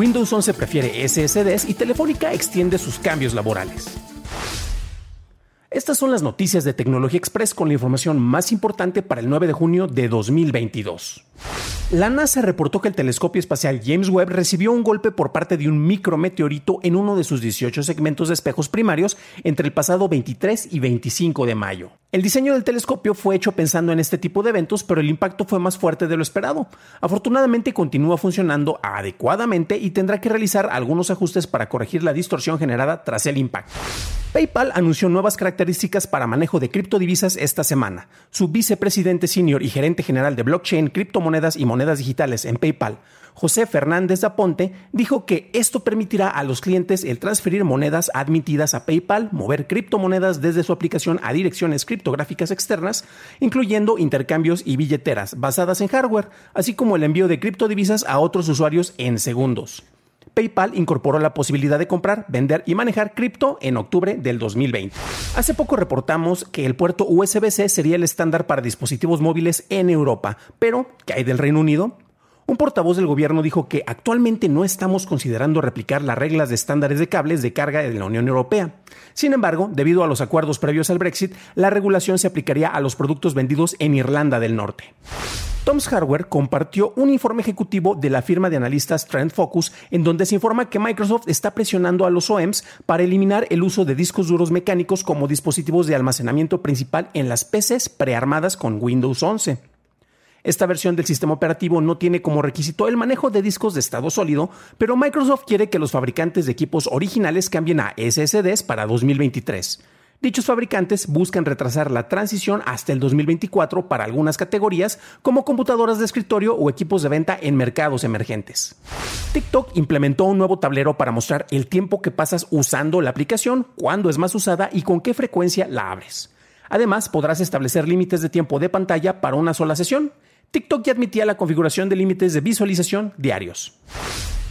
Windows 11 prefiere SSDs y Telefónica extiende sus cambios laborales. Estas son las noticias de Tecnología Express con la información más importante para el 9 de junio de 2022. La NASA reportó que el telescopio espacial James Webb recibió un golpe por parte de un micrometeorito en uno de sus 18 segmentos de espejos primarios entre el pasado 23 y 25 de mayo. El diseño del telescopio fue hecho pensando en este tipo de eventos, pero el impacto fue más fuerte de lo esperado. Afortunadamente continúa funcionando adecuadamente y tendrá que realizar algunos ajustes para corregir la distorsión generada tras el impacto. PayPal anunció nuevas características para manejo de criptodivisas esta semana. Su vicepresidente senior y gerente general de blockchain, criptomonedas y monedas digitales en PayPal, José Fernández Aponte, dijo que esto permitirá a los clientes el transferir monedas admitidas a PayPal, mover criptomonedas desde su aplicación a direcciones criptográficas externas, incluyendo intercambios y billeteras basadas en hardware, así como el envío de criptodivisas a otros usuarios en segundos. PayPal incorporó la posibilidad de comprar, vender y manejar cripto en octubre del 2020. Hace poco reportamos que el puerto USB-C sería el estándar para dispositivos móviles en Europa, pero ¿qué hay del Reino Unido? Un portavoz del gobierno dijo que actualmente no estamos considerando replicar las reglas de estándares de cables de carga de la Unión Europea. Sin embargo, debido a los acuerdos previos al Brexit, la regulación se aplicaría a los productos vendidos en Irlanda del Norte. Tom's Hardware compartió un informe ejecutivo de la firma de analistas Trend Focus en donde se informa que Microsoft está presionando a los OEMs para eliminar el uso de discos duros mecánicos como dispositivos de almacenamiento principal en las PCs prearmadas con Windows 11. Esta versión del sistema operativo no tiene como requisito el manejo de discos de estado sólido, pero Microsoft quiere que los fabricantes de equipos originales cambien a SSDs para 2023. Dichos fabricantes buscan retrasar la transición hasta el 2024 para algunas categorías como computadoras de escritorio o equipos de venta en mercados emergentes. TikTok implementó un nuevo tablero para mostrar el tiempo que pasas usando la aplicación, cuándo es más usada y con qué frecuencia la abres. Además, podrás establecer límites de tiempo de pantalla para una sola sesión. TikTok ya admitía la configuración de límites de visualización diarios.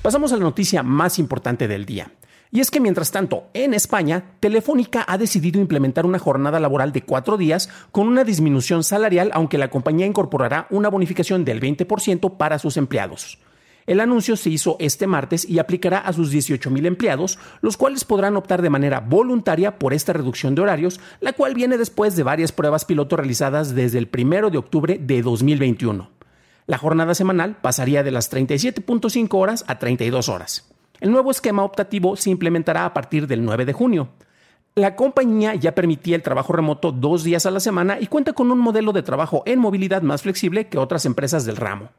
Pasamos a la noticia más importante del día. Y es que mientras tanto, en España, Telefónica ha decidido implementar una jornada laboral de cuatro días con una disminución salarial, aunque la compañía incorporará una bonificación del 20% para sus empleados. El anuncio se hizo este martes y aplicará a sus 18.000 empleados, los cuales podrán optar de manera voluntaria por esta reducción de horarios, la cual viene después de varias pruebas piloto realizadas desde el 1 de octubre de 2021. La jornada semanal pasaría de las 37.5 horas a 32 horas. El nuevo esquema optativo se implementará a partir del 9 de junio. La compañía ya permitía el trabajo remoto dos días a la semana y cuenta con un modelo de trabajo en movilidad más flexible que otras empresas del ramo.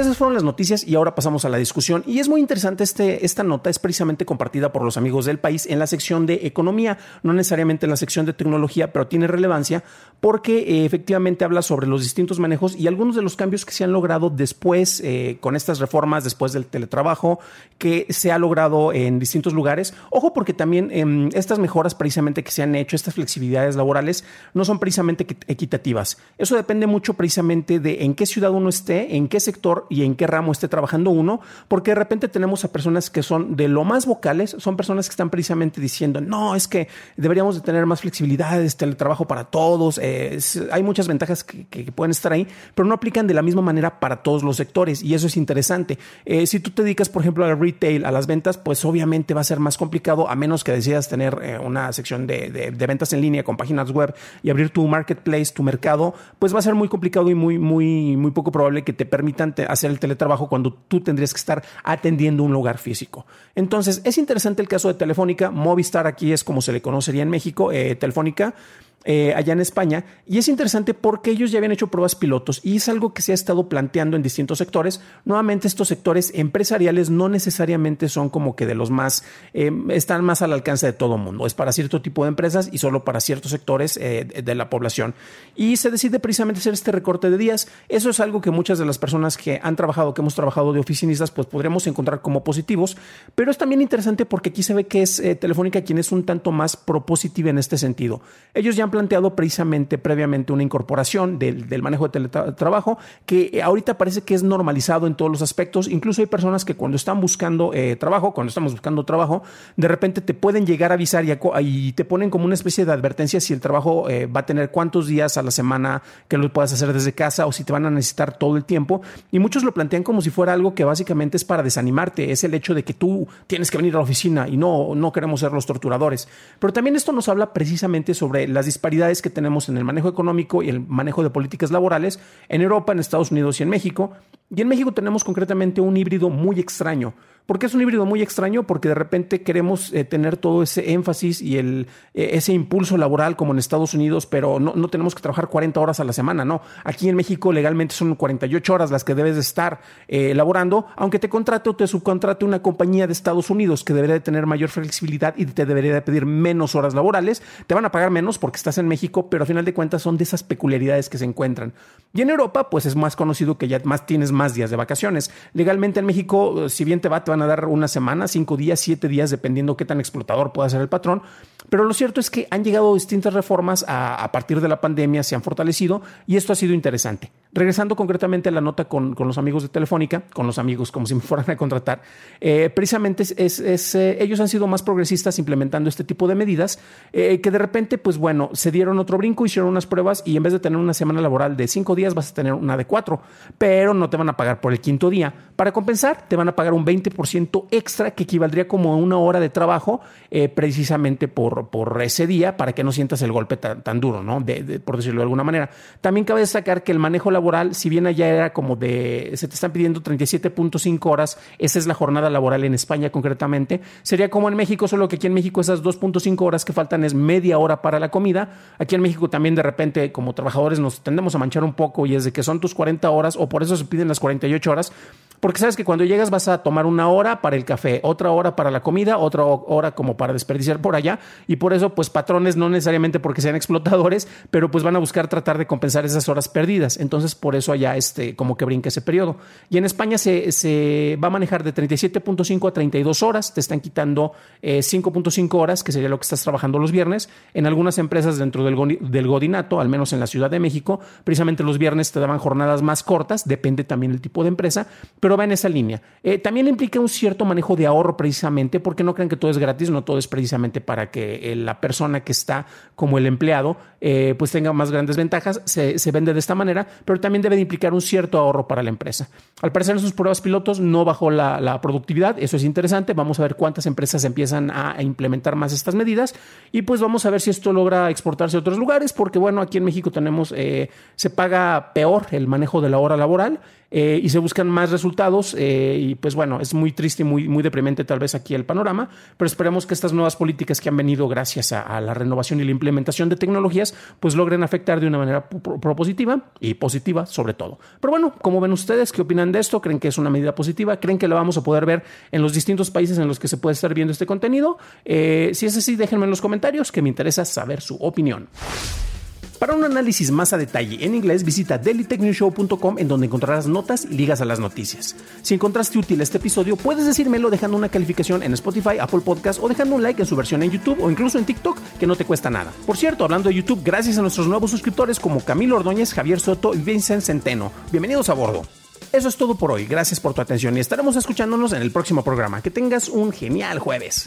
Esas fueron las noticias y ahora pasamos a la discusión. Y es muy interesante, este, esta nota es precisamente compartida por los amigos del país en la sección de economía, no necesariamente en la sección de tecnología, pero tiene relevancia porque eh, efectivamente habla sobre los distintos manejos y algunos de los cambios que se han logrado después eh, con estas reformas, después del teletrabajo, que se ha logrado en distintos lugares. Ojo porque también em, estas mejoras precisamente que se han hecho, estas flexibilidades laborales, no son precisamente equitativas. Eso depende mucho precisamente de en qué ciudad uno esté, en qué sector y en qué ramo esté trabajando uno, porque de repente tenemos a personas que son de lo más vocales, son personas que están precisamente diciendo, no, es que deberíamos de tener más flexibilidad, este, el trabajo para todos, eh, hay muchas ventajas que, pueden estar ahí, pero no aplican de la misma manera para todos los sectores y eso es interesante. Eh, si tú te dedicas, por ejemplo, al retail, a las ventas, pues obviamente va a ser más complicado a menos que decidas tener eh, una sección de, de ventas en línea con páginas web y abrir tu marketplace, tu mercado, pues va a ser muy complicado y muy, muy, muy poco probable que te permitan hacer el teletrabajo cuando tú tendrías que estar atendiendo un lugar físico. Entonces, es interesante el caso de Telefónica. Movistar aquí es como se le conocería en México, eh, Telefónica eh, allá en España. Y es interesante porque ellos ya habían hecho pruebas pilotos y es algo que se ha estado planteando en distintos sectores. Nuevamente, estos sectores empresariales no necesariamente son como que de los más, eh, están más al alcance de todo mundo. Es para cierto tipo de empresas y solo para ciertos sectores eh, de la población. Y se decide precisamente hacer este recorte de días. Eso es algo que muchas de las personas que han trabajado, que hemos trabajado de oficinistas, pues podremos encontrar como positivos. Pero es también interesante porque aquí se ve que es Telefónica quien es un tanto más propositiva en este sentido. Ellos ya planteado precisamente previamente una incorporación del, manejo de teletrabajo que ahorita parece que es normalizado en todos los aspectos. Incluso hay personas que cuando están buscando eh, trabajo, cuando estamos buscando trabajo, de repente te pueden llegar a avisar y, te ponen como una especie de advertencia si el trabajo eh, va a tener cuántos días a la semana que lo puedas hacer desde casa o si te van a necesitar todo el tiempo. Y muchos lo plantean como si fuera algo que básicamente es para desanimarte. Es el hecho de que tú tienes que venir a la oficina y no, no queremos ser los torturadores. Pero también esto nos habla precisamente sobre las disparidades que tenemos en el manejo económico y el manejo de políticas laborales en Europa, en Estados Unidos y en México. Y en México tenemos concretamente un híbrido muy extraño. ¿Por qué es un híbrido muy extraño? Porque de repente queremos eh, tener todo ese énfasis y el, eh, ese impulso laboral como en Estados Unidos, pero no, no, tenemos que trabajar 40 horas a la semana, no. Aquí en México legalmente son 48 horas las que debes de estar eh, laborando, aunque te contrate o te subcontrate una compañía de Estados Unidos que debería de tener mayor flexibilidad y te debería de pedir menos horas laborales. Te van a pagar menos porque estás en México, pero a final de cuentas son de esas peculiaridades que se encuentran. Y en Europa, pues es más conocido que ya más tienes más días de vacaciones. Legalmente en México, si bien te va, te van a dar una semana, cinco días, siete días, dependiendo qué tan explotador pueda ser el patrón. Pero lo cierto es que han llegado distintas reformas a, partir de la pandemia, se han fortalecido y esto ha sido interesante. Regresando concretamente a la nota con, los amigos de Telefónica, con los amigos como si me fueran a contratar, eh, precisamente es, eh, ellos han sido más progresistas implementando este tipo de medidas eh, que de repente, pues bueno, se dieron otro brinco, hicieron unas pruebas y en vez de tener una semana laboral de cinco días, vas a tener una de cuatro, pero no te van a pagar por el quinto día. Para compensar, te van a pagar un 20% extra que equivaldría como a una hora de trabajo precisamente por, por ese día para que no sientas el golpe tan, duro, ¿no? por decirlo de alguna manera. También cabe destacar que el manejo laboral, si bien allá era como de, se te están pidiendo 37.5 horas, esa es la jornada laboral en España concretamente, sería como en México, solo que aquí en México esas 2.5 horas que faltan es media hora para la comida. Aquí en México también de repente como trabajadores nos tendemos a manchar un poco y es de que son tus 40 horas o por eso se piden las 48 horas, porque sabes que cuando llegas vas a tomar una hora para el café, otra hora para la comida, otra hora como para desperdiciar por allá y por eso pues patrones no necesariamente porque sean explotadores, pero pues van a buscar tratar de compensar esas horas perdidas. Entonces por eso allá este como que brinca ese periodo. Y en España se, se va a manejar de 37.5 a 32 horas, te están quitando 5.5 eh, horas, que sería lo que estás trabajando los viernes. En algunas empresas dentro del, del Godinato, al menos en la Ciudad de México, precisamente los viernes te daban jornadas más cortas, depende también del tipo de empresa, pero pero va en esa línea. Eh, también implica un cierto manejo de ahorro precisamente, porque no crean que todo es gratis, no todo es precisamente para que eh, la persona que está como el empleado eh, pues tenga más grandes ventajas, se, vende de esta manera, pero también debe de implicar un cierto ahorro para la empresa. Al parecer en sus pruebas pilotos no bajó la, productividad, eso es interesante, vamos a ver cuántas empresas empiezan a, implementar más estas medidas y pues vamos a ver si esto logra exportarse a otros lugares, porque bueno, aquí en México tenemos, se paga peor el manejo de la hora laboral y se buscan más resultados eh, y pues bueno, es muy triste y muy, muy deprimente tal vez aquí el panorama, pero esperemos que estas nuevas políticas que han venido gracias a, la renovación y la implementación de tecnologías pues logren afectar de una manera propositiva y positiva sobre todo. Pero bueno, como ven ustedes? ¿Qué opinan de esto? ¿Creen que es una medida positiva? ¿Creen que la vamos a poder ver en los distintos países en los que se puede estar viendo este contenido? Eh, si es así, déjenme en los comentarios que me interesa saber su opinión. Para un análisis más a detalle en inglés, visita dailytechnewshow.com en donde encontrarás notas y ligas a las noticias. Si encontraste útil este episodio, puedes decírmelo dejando una calificación en Spotify, Apple Podcast o dejando un like en su versión en YouTube o incluso en TikTok, que no te cuesta nada. Por cierto, hablando de YouTube, gracias a nuestros nuevos suscriptores como Camilo Ordóñez, Javier Soto y Vincent Centeno. Bienvenidos a bordo. Eso es todo por hoy. Gracias por tu atención y estaremos escuchándonos en el próximo programa. Que tengas un genial jueves.